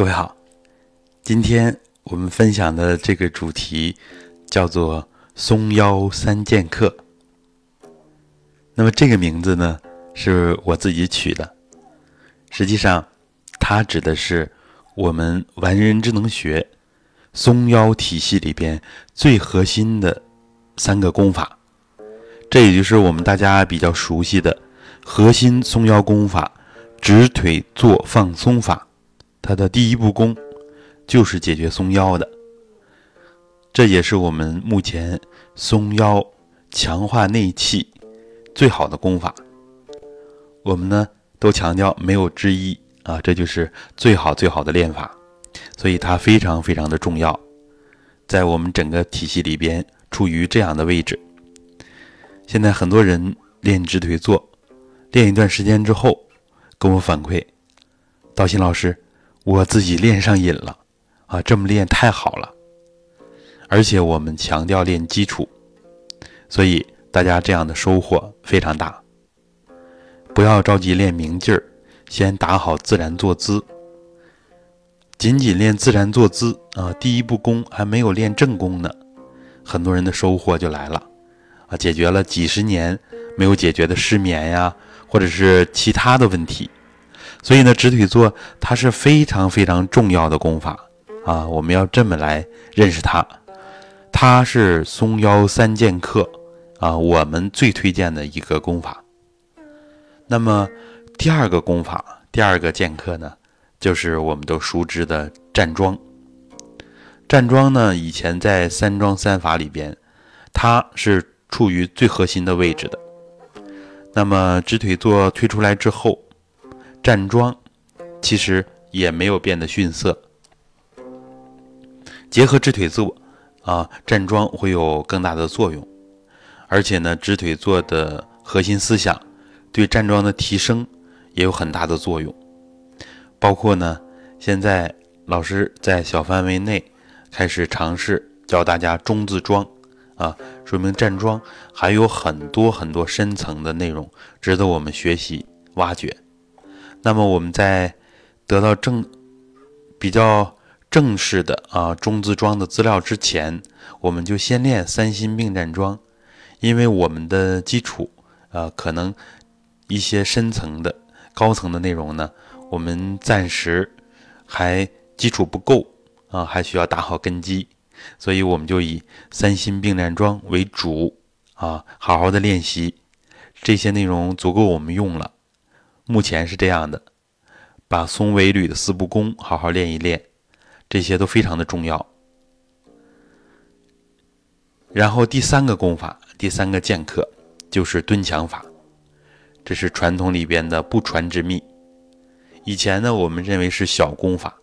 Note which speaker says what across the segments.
Speaker 1: 各位好，今天我们分享的这个主题叫做“松腰三剑客”。那么这个名字呢，是我自己取的。实际上，它指的是我们完人智能学松腰体系里边最核心的三个功法。这也就是我们大家比较熟悉的核心松腰功法——直腿坐放松法。它的第一步功就是解决松腰的，这也是我们目前松腰强化内气最好的功法。我们呢都强调没有之一啊，这就是最好最好的练法，所以它非常非常的重要，在我们整个体系里边处于这样的位置。现在很多人练直腿坐，练一段时间之后跟我反馈，道新老师。我自己练上瘾了，啊，这么练太好了，而且我们强调练基础，所以大家这样的收获非常大。不要着急练明劲儿，先打好自然坐姿。仅仅练自然坐姿啊，第一步功还没有练正功呢，很多人的收获就来了，啊，解决了几十年没有解决的失眠呀，或者是其他的问题。所以呢，直腿坐它是非常非常重要的功法啊！我们要这么来认识它，它是松腰三剑客啊，我们最推荐的一个功法。那么第二个功法，第二个剑客呢，就是我们都熟知的站桩。站桩呢，以前在三桩三法里边，它是处于最核心的位置的。那么直腿坐推出来之后。站桩其实也没有变得逊色，结合直腿坐啊，站桩会有更大的作用。而且呢，直腿坐的核心思想对站桩的提升也有很大的作用。包括呢，现在老师在小范围内开始尝试教大家中字桩啊，说明站桩还有很多很多深层的内容值得我们学习挖掘。那么我们在得到正比较正式的啊中字桩的资料之前，我们就先练三心并站桩，因为我们的基础啊可能一些深层的高层的内容呢，我们暂时还基础不够啊，还需要打好根基，所以我们就以三心并站桩为主啊，好好的练习这些内容足够我们用了。目前是这样的，把松尾吕的四步功好好练一练，这些都非常的重要。然后第三个功法，第三个剑客就是蹲墙法，这是传统里边的不传之秘。以前呢，我们认为是小功法，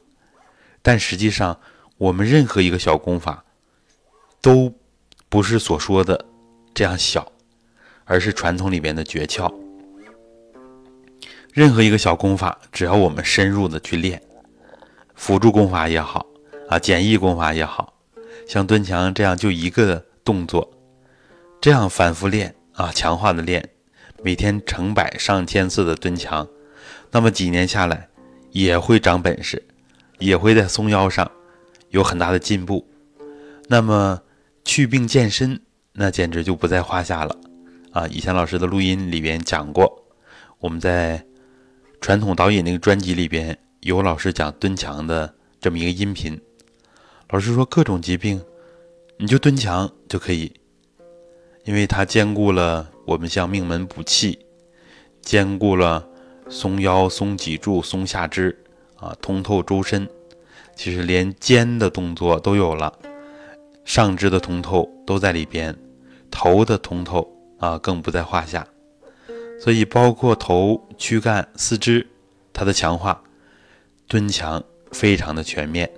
Speaker 1: 但实际上我们任何一个小功法都不是所说的这样小，而是传统里边的诀窍。任何一个小功法，只要我们深入的去练，辅助功法也好啊，简易功法也好，像蹲墙这样就一个动作，这样反复练啊，强化的练，每天成百上千次的蹲墙，那么几年下来也会长本事，也会在松腰上有很大的进步。那么去病健身，那简直就不在话下了啊！以前老师的录音里边讲过，我们在。传统导引那个专辑里边有老师讲蹲墙的这么一个音频，老师说各种疾病你就蹲墙就可以，因为它兼顾了我们像命门补气，兼顾了松腰、松脊柱、松下肢啊，通透周身，其实连肩的动作都有了，上肢的通透都在里边，头的通透啊更不在话下。所以，包括头、躯干、四肢，它的强化，蹲墙非常的全面。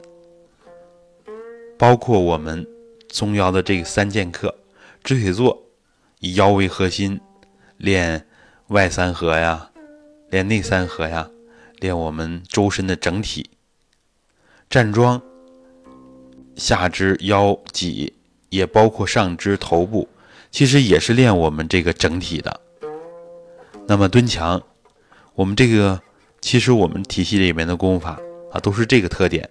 Speaker 1: 包括我们松腰的这个三剑客，直腿坐，以腰为核心，练外三合呀，练内三合呀，练我们周身的整体。站桩，下肢、腰、脊，也包括上肢、头部，其实也是练我们这个整体的。那么蹲墙，我们这个其实我们体系里面的功法啊，都是这个特点，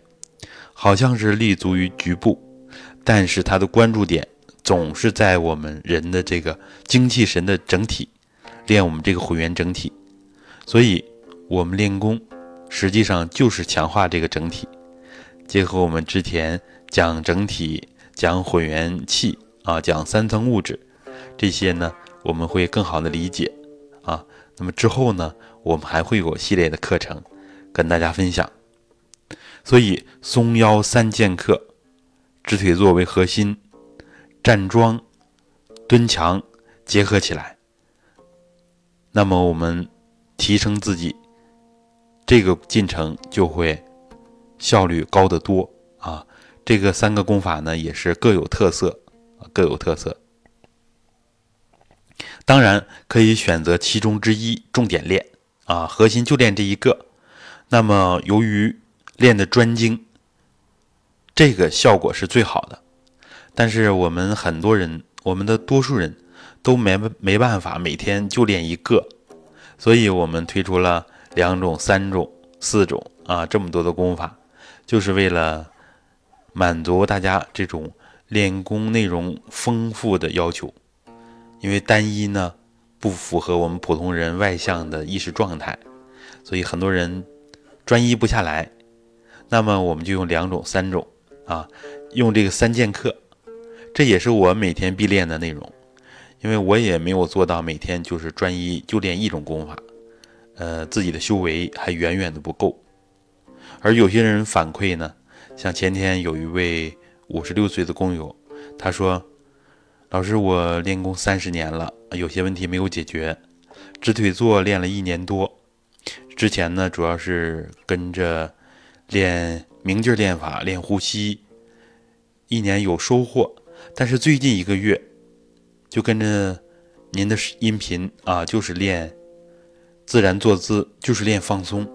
Speaker 1: 好像是立足于局部，但是它的关注点总是在我们人的这个精气神的整体，练我们这个混元整体。所以，我们练功实际上就是强化这个整体，结合我们之前讲整体、讲混元气啊、讲三层物质这些呢，我们会更好的理解啊。那么之后呢，我们还会有系列的课程跟大家分享。所以，松腰三剑客，直腿坐为核心，站桩、蹲墙结合起来，那么我们。提升自己，这个进程就会效率高得多啊！这个三个功法呢，也是各有特色，各有特色。当然可以选择其中之一重点练啊，核心就练这一个。那么由于练的专精，这个效果是最好的。但是我们很多人，我们的多数人都没没办法每天就练一个。所以我们推出了两种、三种、四种啊，这么多的功法，就是为了满足大家这种练功内容丰富的要求。因为单一呢不符合我们普通人外向的意识状态，所以很多人专一不下来。那么我们就用两种、三种啊，用这个三剑客，这也是我每天必练的内容。因为我也没有做到每天就是专一就练一种功法，呃，自己的修为还远远的不够。而有些人反馈呢，像前天有一位五十六岁的工友，他说：“老师，我练功三十年了，有些问题没有解决。直腿坐练了一年多，之前呢主要是跟着练明劲练法，练呼吸，一年有收获，但是最近一个月。”就跟着您的音频啊，就是练自然坐姿，就是练放松。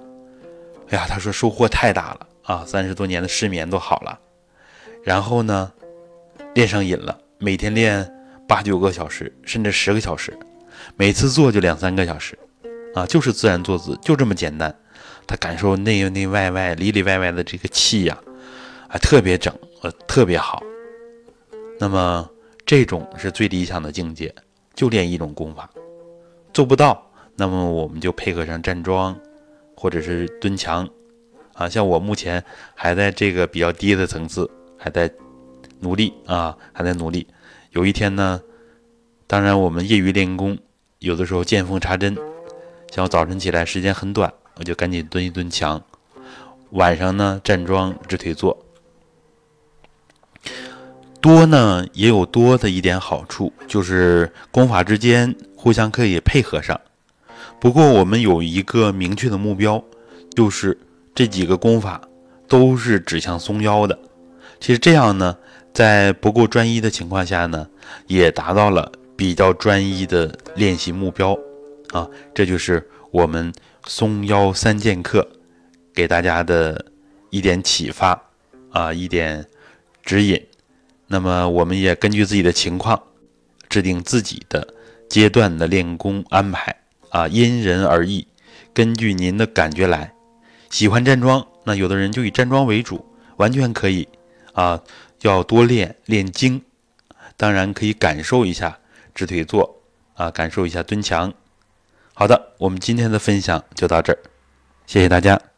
Speaker 1: 哎呀，他说收获太大了啊，三十多年的失眠都好了。然后呢，练上瘾了，每天练八九个小时，甚至十个小时，每次做就两三个小时啊，就是自然坐姿，就这么简单。他感受内内外外里里外外的这个气呀，啊，特别整，呃，特别好。那么。这种是最理想的境界，就练一种功法，做不到，那么我们就配合上站桩，或者是蹲墙，啊，像我目前还在这个比较低的层次，还在努力啊，还在努力。有一天呢，当然我们业余练功，有的时候见缝插针，像我早晨起来时间很短，我就赶紧蹲一蹲墙，晚上呢站桩直腿坐。多呢也有多的一点好处，就是功法之间互相可以配合上。不过我们有一个明确的目标，就是这几个功法都是指向松腰的。其实这样呢，在不够专一的情况下呢，也达到了比较专一的练习目标啊。这就是我们松腰三剑客给大家的一点启发啊，一点指引。那么我们也根据自己的情况，制定自己的阶段的练功安排啊，因人而异，根据您的感觉来。喜欢站桩，那有的人就以站桩为主，完全可以啊，要多练练精。当然可以感受一下直腿坐啊，感受一下蹲墙。好的，我们今天的分享就到这儿，谢谢大家。